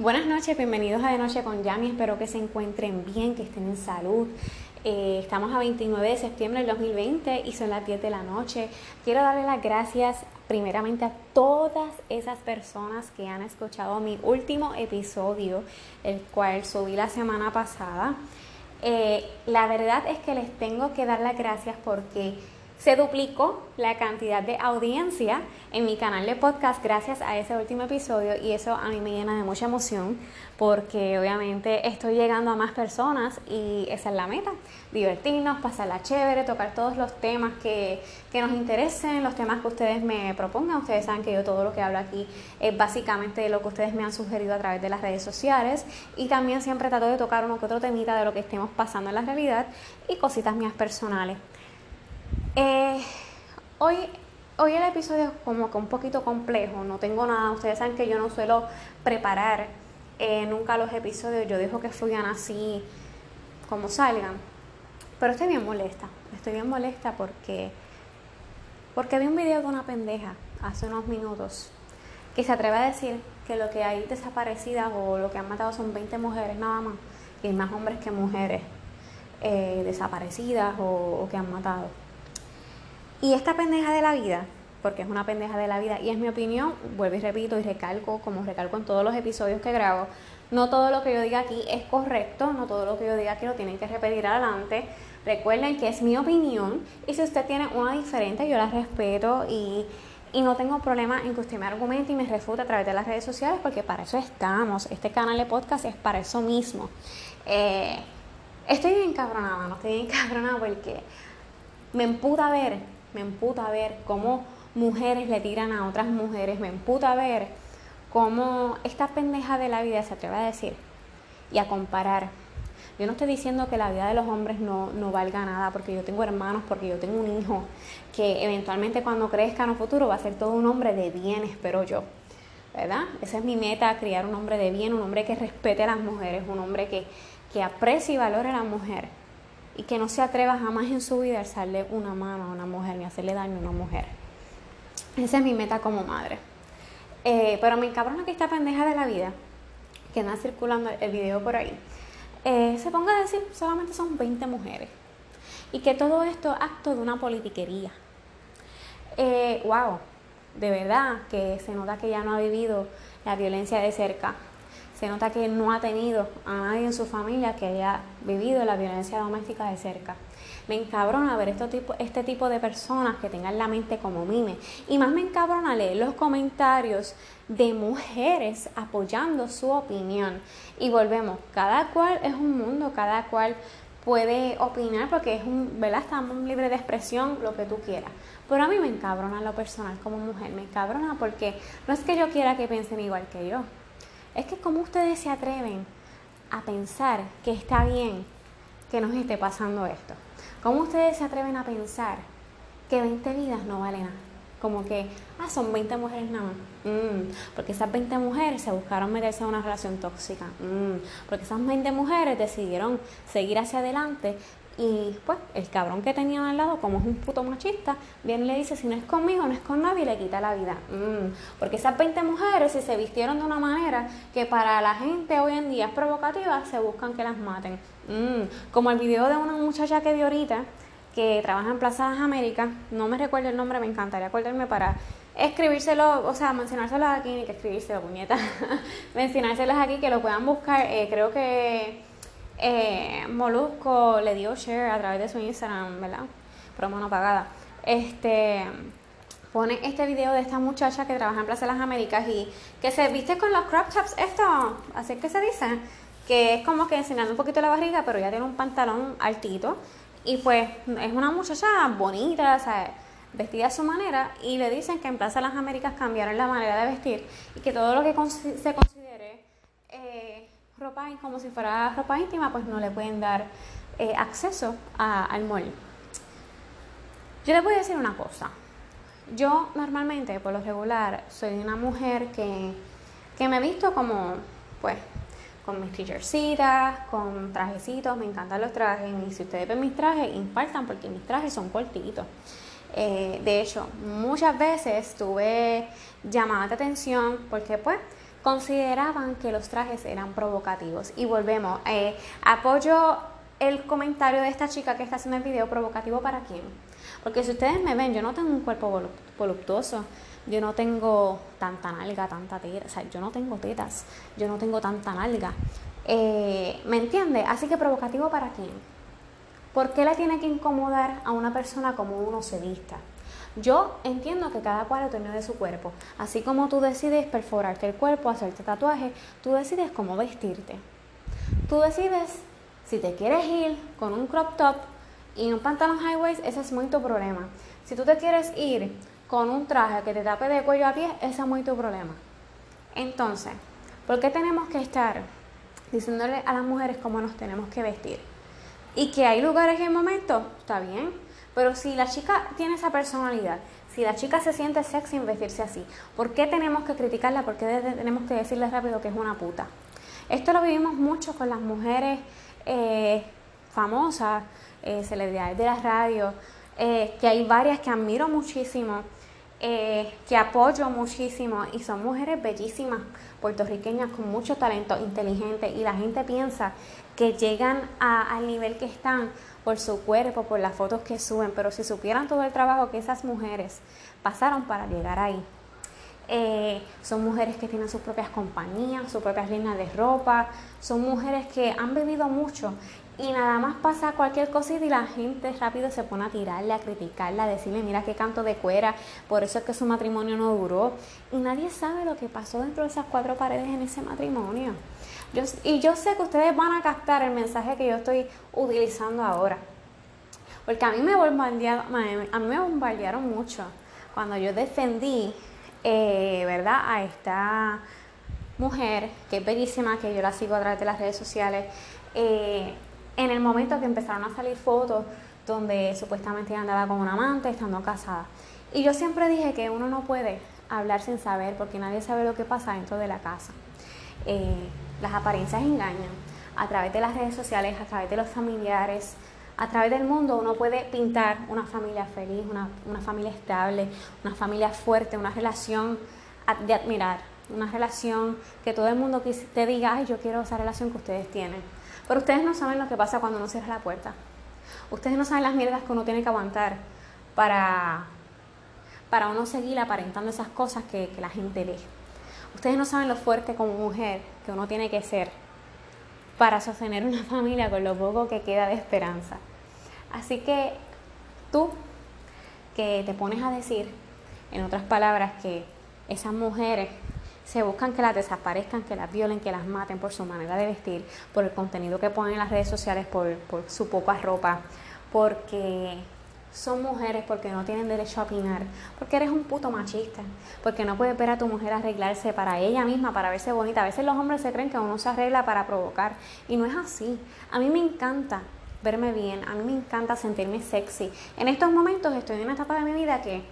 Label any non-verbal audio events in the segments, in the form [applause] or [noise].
Buenas noches, bienvenidos a De Noche con Yami. Espero que se encuentren bien, que estén en salud. Eh, estamos a 29 de septiembre del 2020 y son las 10 de la noche. Quiero darle las gracias primeramente a todas esas personas que han escuchado mi último episodio, el cual subí la semana pasada. Eh, la verdad es que les tengo que dar las gracias porque se duplicó la cantidad de audiencia en mi canal de podcast gracias a ese último episodio y eso a mí me llena de mucha emoción porque obviamente estoy llegando a más personas y esa es la meta, divertirnos, pasarla chévere, tocar todos los temas que, que nos interesen, los temas que ustedes me propongan. Ustedes saben que yo todo lo que hablo aquí es básicamente lo que ustedes me han sugerido a través de las redes sociales y también siempre trato de tocar uno que otro temita de lo que estemos pasando en la realidad y cositas mías personales. Eh, hoy, hoy el episodio es como que un poquito complejo, no tengo nada, ustedes saben que yo no suelo preparar eh, nunca los episodios, yo dejo que fluyan así como salgan, pero estoy bien molesta, estoy bien molesta porque, porque vi un video de una pendeja hace unos minutos que se atreve a decir que lo que hay desaparecidas o lo que han matado son 20 mujeres nada más, y más hombres que mujeres eh, desaparecidas o que han matado. Y esta pendeja de la vida, porque es una pendeja de la vida y es mi opinión, vuelvo y repito y recalco, como recalco en todos los episodios que grabo, no todo lo que yo diga aquí es correcto, no todo lo que yo diga aquí lo tienen que repetir adelante. Recuerden que es mi opinión y si usted tiene una diferente, yo la respeto y, y no tengo problema en que usted me argumente y me refute a través de las redes sociales porque para eso estamos. Este canal de podcast es para eso mismo. Eh, estoy bien cabronada, no estoy bien [laughs] cabronada porque me emputa ver me emputa ver cómo mujeres le tiran a otras mujeres, me emputa ver cómo esta pendeja de la vida se atreve a decir y a comparar. Yo no estoy diciendo que la vida de los hombres no, no valga nada, porque yo tengo hermanos, porque yo tengo un hijo que eventualmente cuando crezca en un futuro va a ser todo un hombre de bien, espero yo. ¿Verdad? Esa es mi meta, criar un hombre de bien, un hombre que respete a las mujeres, un hombre que, que aprecie y valore a la mujer y que no se atreva jamás en su vida a alzarle una mano a una mujer ni hacerle daño a una mujer. Esa es mi meta como madre. Eh, pero me encabrona que esta pendeja de la vida, que anda circulando el video por ahí, eh, se ponga a decir solamente son 20 mujeres. Y que todo esto es acto de una politiquería. Eh, wow, de verdad que se nota que ya no ha vivido la violencia de cerca se nota que no ha tenido a nadie en su familia que haya vivido la violencia doméstica de cerca. Me encabrona ver este tipo, este tipo de personas que tengan la mente como mime. Y más me encabrona leer los comentarios de mujeres apoyando su opinión. Y volvemos, cada cual es un mundo, cada cual puede opinar porque es un, ¿verdad? Estamos libres de expresión, lo que tú quieras. Pero a mí me encabrona lo personal como mujer, me encabrona porque no es que yo quiera que piensen igual que yo, es que como ustedes se atreven a pensar que está bien que nos esté pasando esto. ¿Cómo ustedes se atreven a pensar que 20 vidas no valen nada? Como que, ah, son 20 mujeres nada más. Mm, porque esas 20 mujeres se buscaron meterse en una relación tóxica. Mm, porque esas 20 mujeres decidieron seguir hacia adelante y pues el cabrón que tenían al lado, como es un puto machista, viene y le dice, si no es conmigo, no es con nadie, y le quita la vida. Mm, porque esas 20 mujeres, si se vistieron de una manera que para la gente hoy en día es provocativa, se buscan que las maten. Mm, como el video de una muchacha que vi ahorita, que trabaja en Plaza Américas, no me recuerdo el nombre, me encantaría acordarme para escribírselo, o sea, mencionárselo aquí, ni que escribírselo, puñeta, [laughs] mencionárselos aquí, que lo puedan buscar, eh, creo que eh, Molusco le dio share a través de su Instagram, ¿verdad? Promo no pagada. Este pone este video de esta muchacha que trabaja en Plaza de las Américas y que se viste con los crop tops, esto, así que se dice, que es como que enseñando un poquito la barriga, pero ya tiene un pantalón altito y pues es una muchacha bonita, sea, vestida a su manera y le dicen que en Plaza de las Américas cambiaron la manera de vestir y que todo lo que se considere eh, ropa como si fuera ropa íntima, pues no le pueden dar eh, acceso al mall. Yo les voy a decir una cosa. Yo normalmente, por lo regular, soy una mujer que, que me visto como, pues, con mis t-shirtsitas, con trajecitos, me encantan los trajes. Y si ustedes ven mis trajes, impactan porque mis trajes son cortitos. Eh, de hecho, muchas veces tuve llamadas de atención porque, pues, consideraban que los trajes eran provocativos. Y volvemos, eh, apoyo el comentario de esta chica que está haciendo el video provocativo para quién. Porque si ustedes me ven, yo no tengo un cuerpo voluptuoso, yo no tengo tanta nalga, tanta teta, o sea, yo no tengo tetas, yo no tengo tanta nalga. Eh, ¿Me entiende? Así que provocativo para quién. ¿Por qué le tiene que incomodar a una persona como uno se vista? Yo entiendo que cada cual dueño de su cuerpo. Así como tú decides perforarte el cuerpo, hacerte tatuaje, tú decides cómo vestirte. Tú decides si te quieres ir con un crop top y un pantalón high waist, ese es muy tu problema. Si tú te quieres ir con un traje que te tape de cuello a pie, ese es muy tu problema. Entonces, ¿por qué tenemos que estar diciéndole a las mujeres cómo nos tenemos que vestir? Y que hay lugares y momentos, está bien, pero si la chica tiene esa personalidad, si la chica se siente sexy en vestirse así, ¿por qué tenemos que criticarla? ¿Por qué tenemos que decirle rápido que es una puta? Esto lo vivimos mucho con las mujeres eh, famosas, eh, celebridades de la radio, eh, que hay varias que admiro muchísimo, que apoyo muchísimo y son mujeres bellísimas, puertorriqueñas con mucho talento, inteligente y la gente piensa que llegan al nivel que están por su cuerpo, por las fotos que suben, pero si supieran todo el trabajo que esas mujeres pasaron para llegar ahí. Eh, son mujeres que tienen sus propias compañías, sus propias líneas de ropa, son mujeres que han vivido mucho y nada más pasa cualquier cosita y la gente rápido se pone a tirarle, a criticarla, a decirle, mira qué canto de cuera, por eso es que su matrimonio no duró. Y nadie sabe lo que pasó dentro de esas cuatro paredes en ese matrimonio y yo sé que ustedes van a captar el mensaje que yo estoy utilizando ahora. Porque a mí me bombardearon, a mí me bombardearon mucho cuando yo defendí, eh, ¿verdad?, a esta mujer que es bellísima, que yo la sigo a través de las redes sociales. Eh, en el momento que empezaron a salir fotos donde supuestamente andaba con un amante estando casada. Y yo siempre dije que uno no puede hablar sin saber porque nadie sabe lo que pasa dentro de la casa. Eh, las apariencias engañan. A través de las redes sociales, a través de los familiares, a través del mundo uno puede pintar una familia feliz, una, familia estable, una familia fuerte, una relación de admirar, una relación que todo el mundo te diga, ay, yo quiero esa relación que ustedes tienen. Pero ustedes no saben lo que pasa cuando uno cierra la puerta. Ustedes no saben las mierdas que uno tiene que aguantar para, para uno seguir aparentando esas cosas que, que la gente ve. Ustedes no saben lo fuerte como mujer que uno tiene que ser para sostener una [laughs] familia con lo poco que queda de esperanza. Así que tú que te pones a decir, en otras palabras, que esas mujeres se buscan que las desaparezcan, que las violen, que las maten por su manera de vestir, por el contenido que ponen en las redes sociales, por, por su poca ropa, porque son mujeres porque no tienen derecho a opinar, porque eres un puto machista, porque no puedes ver a tu mujer arreglarse para ella misma, para verse bonita. A veces los hombres se creen que uno se arregla para provocar y no es así. A mí me encanta verme bien, a mí me encanta sentirme sexy. En estos momentos estoy en una etapa de mi vida que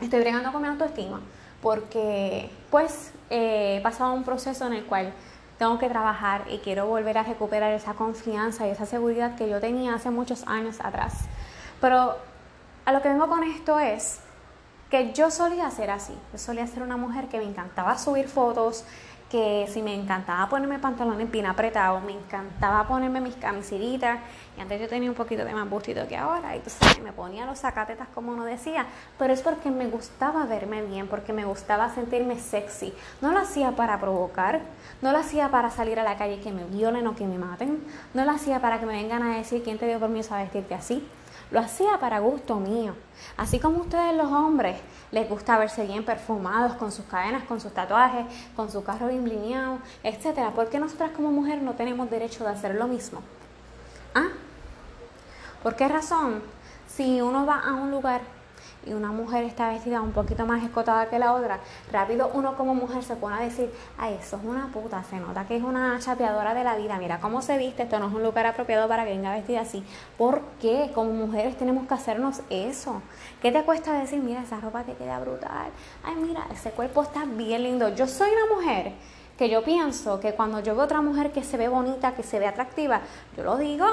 estoy bregando con mi autoestima, porque pues he pasado un proceso en el cual tengo que trabajar y quiero volver a recuperar esa confianza y esa seguridad que yo tenía hace muchos años atrás. Pero a lo que vengo con esto es que yo solía ser así. Yo solía ser una mujer que me encantaba subir fotos, que si me encantaba ponerme pantalones bien apretados, me encantaba ponerme mis camisetitas, y antes yo tenía un poquito de más bustito que ahora, y entonces me ponía los zacatetas como uno decía, pero es porque me gustaba verme bien, porque me gustaba sentirme sexy. No lo hacía para provocar, no lo hacía para salir a la calle y que me violen o que me maten, no lo hacía para que me vengan a decir quién te dio permiso a vestirte así. Lo hacía para gusto mío. Así como ustedes los hombres les gusta verse bien perfumados con sus cadenas, con sus tatuajes, con su carro bien blineado, etcétera. ¿Por qué nosotras como mujeres no tenemos derecho de hacer lo mismo? ¿Ah? ¿Por qué razón? Si uno va a un lugar y una mujer está vestida un poquito más escotada que la otra, rápido uno como mujer se pone a decir, ay, eso es una puta, se nota que es una chapeadora de la vida, mira cómo se viste, esto no es un lugar apropiado para que venga vestida así. ¿Por qué? Como mujeres tenemos que hacernos eso. ¿Qué te cuesta decir, mira, esa ropa te queda brutal? Ay, mira, ese cuerpo está bien lindo. Yo soy una mujer que yo pienso que cuando yo veo otra mujer que se ve bonita, que se ve atractiva, yo lo digo,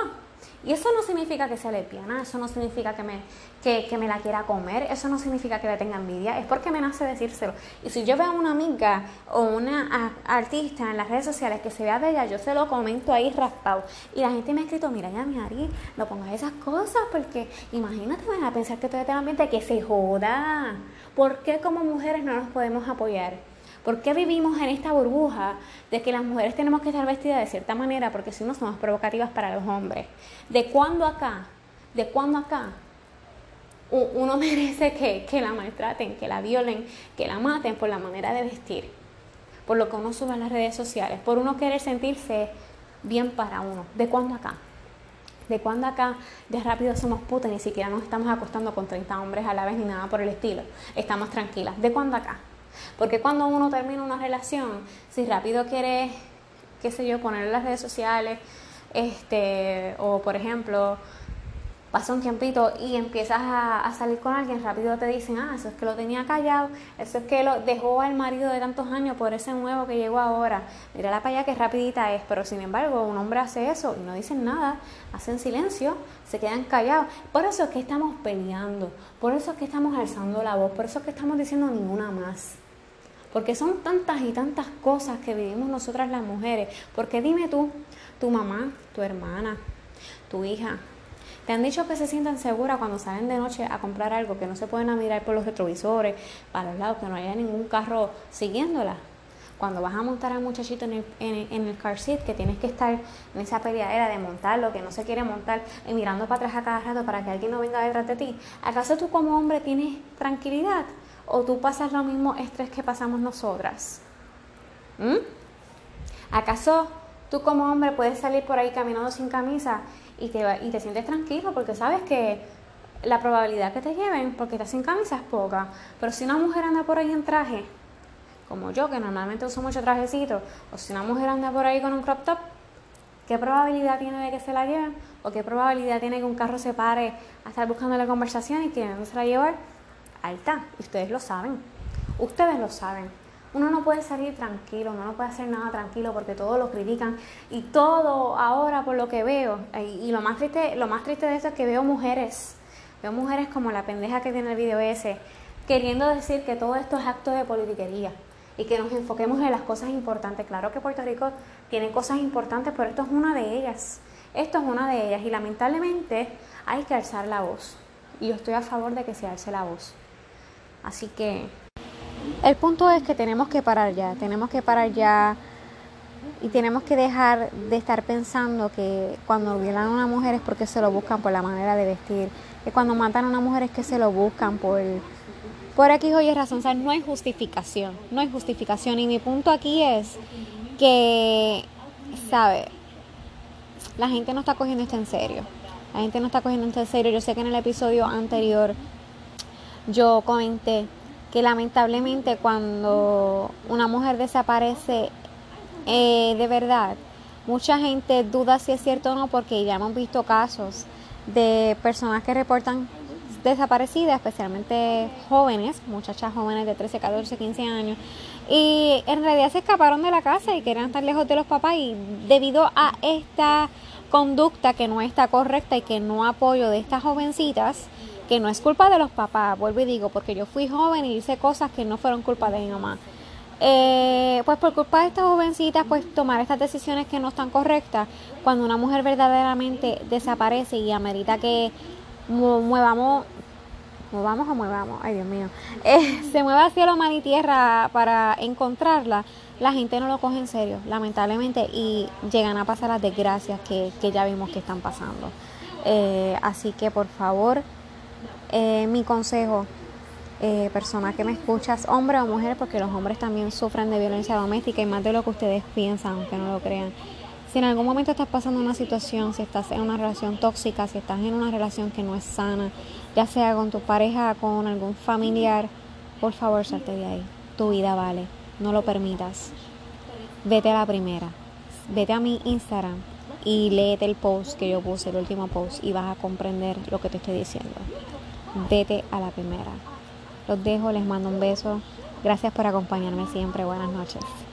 Y eso no significa que sea lesbiana, eso no significa que me, que, me la quiera comer, eso no significa que le tenga envidia, es porque me nace decírselo. Y si yo veo a una amiga o una artista en las redes sociales que se vea bella, yo se lo comento ahí raspado. Y la gente me ha escrito, mira ya mi Ari, no pongas esas cosas porque imagínate, van a pensar que todo este ambiente que se joda. ¿Por qué como mujeres no nos podemos apoyar? ¿Por qué vivimos en esta burbuja de que las mujeres tenemos que estar vestidas de cierta manera porque si no somos provocativas para los hombres? ¿De cuándo acá? ¿De cuándo acá? Uno [laughs] merece que, la maltraten, que la violen, que la maten por la manera de vestir, por lo que uno sube a las redes sociales, por uno querer sentirse bien para uno. ¿De cuándo acá? ¿De cuándo acá de rápido somos putas? Ni siquiera nos estamos acostando con 30 hombres a la vez ni nada por el estilo. Estamos tranquilas. ¿De cuándo acá? Porque cuando uno termina una relación, si rápido quiere, qué sé yo, poner en las redes sociales, este, o por ejemplo, pasa un tiempito y empiezas a, salir con alguien, rápido te dicen, ah, eso es que lo tenía callado, eso es que lo dejó al marido de tantos años por ese nuevo que llegó ahora. Mira la allá que rapidita es, pero sin embargo un hombre hace eso y no dicen nada, hacen silencio, se quedan callados. Por eso es que estamos peleando, por eso es que estamos alzando la voz, por eso es que estamos diciendo ninguna más. Porque son tantas y tantas cosas que vivimos nosotras las mujeres. Porque dime tú, tu mamá, tu hermana, tu hija, te han dicho que se sientan seguras cuando salen de noche a comprar algo, que no se pueden mirar por los retrovisores, para los lados, que no haya ningún carro siguiéndola. Cuando vas a montar al muchachito en el, en, el car seat, que tienes que estar en esa peleadera de montarlo, que no se quiere montar, y mirando para atrás a cada rato para que alguien no venga detrás de ti, ¿acaso tú como hombre tienes tranquilidad? ¿O tú pasas lo mismo estrés que pasamos nosotras? ¿Mm? ¿Acaso tú como hombre puedes salir por ahí caminando sin camisa y te, y te sientes tranquilo porque sabes que la probabilidad que te lleven porque estás sin camisa es poca. Pero si una mujer anda por ahí en traje, como yo, que normalmente uso mucho trajecito, o si una mujer anda por ahí con un crop top, ¿qué probabilidad tiene de que se la lleven? ¿O qué probabilidad tiene que un carro se pare a estar buscando la conversación y que no se la llevar? Alta, ustedes lo saben. Ustedes lo saben uno no puede salir tranquilo, uno no puede hacer nada tranquilo porque todos lo critican y todo ahora por lo que veo y, lo más triste, lo más triste de eso es que veo mujeres, veo mujeres como la pendeja que tiene el video ese, queriendo decir que todo esto es acto de politiquería y que nos enfoquemos en las cosas importantes. Claro que Puerto Rico tiene cosas importantes, pero esto es una de ellas. Esto es una de ellas y lamentablemente hay que alzar la voz. Y yo estoy a favor de que se alce la voz. Así que el punto es que tenemos que parar ya, tenemos que parar ya y tenemos que dejar de estar pensando que cuando violan a una mujer es porque se lo buscan por la manera de vestir, que cuando matan a una mujer es que se lo buscan por, por aquí o razón, o sea, no hay justificación, no hay justificación. Y mi punto aquí es que, ¿sabe? La gente no está cogiendo esto en serio, la gente no está cogiendo esto en serio, yo sé que en el episodio anterior yo comenté que lamentablemente cuando una mujer desaparece eh, de verdad, mucha gente duda si es cierto o no porque ya hemos visto casos de personas que reportan desaparecidas, especialmente jóvenes, muchachas jóvenes de 13, 14, 15 años, y en realidad se escaparon de la casa y querían estar lejos de los papás y debido a esta conducta que no está correcta y que no apoyo de estas jovencitas, que no es culpa de los papás, vuelvo y digo, porque yo fui joven y hice cosas que no fueron culpa de mi mamá. Eh, pues por culpa de estas jovencitas, pues tomar estas decisiones que no están correctas, cuando una mujer verdaderamente desaparece y amerita que muevamos, movamos o muevamos, ay Dios mío, [laughs] eh, se mueva cielo, mar y tierra para encontrarla, la gente no lo coge en serio, lamentablemente, y llegan a pasar las desgracias que, ya vimos que están pasando. Eh, así que por favor, eh, mi consejo, eh, persona que me escuchas, hombre o mujer, porque los hombres también sufren de violencia doméstica y más de lo que ustedes piensan, aunque no lo crean. Si en algún momento estás pasando una situación, si estás en una relación tóxica, si estás en una relación que no es sana, ya sea con tu pareja, con algún familiar, por favor salte de ahí. Tu vida vale, no lo permitas. Vete a la primera. Vete a mi Instagram y léete el post que yo puse, el último post, y vas a comprender lo que te estoy diciendo vete a la primera. Los dejo, les mando un beso. Gracias por acompañarme siempre. Buenas noches.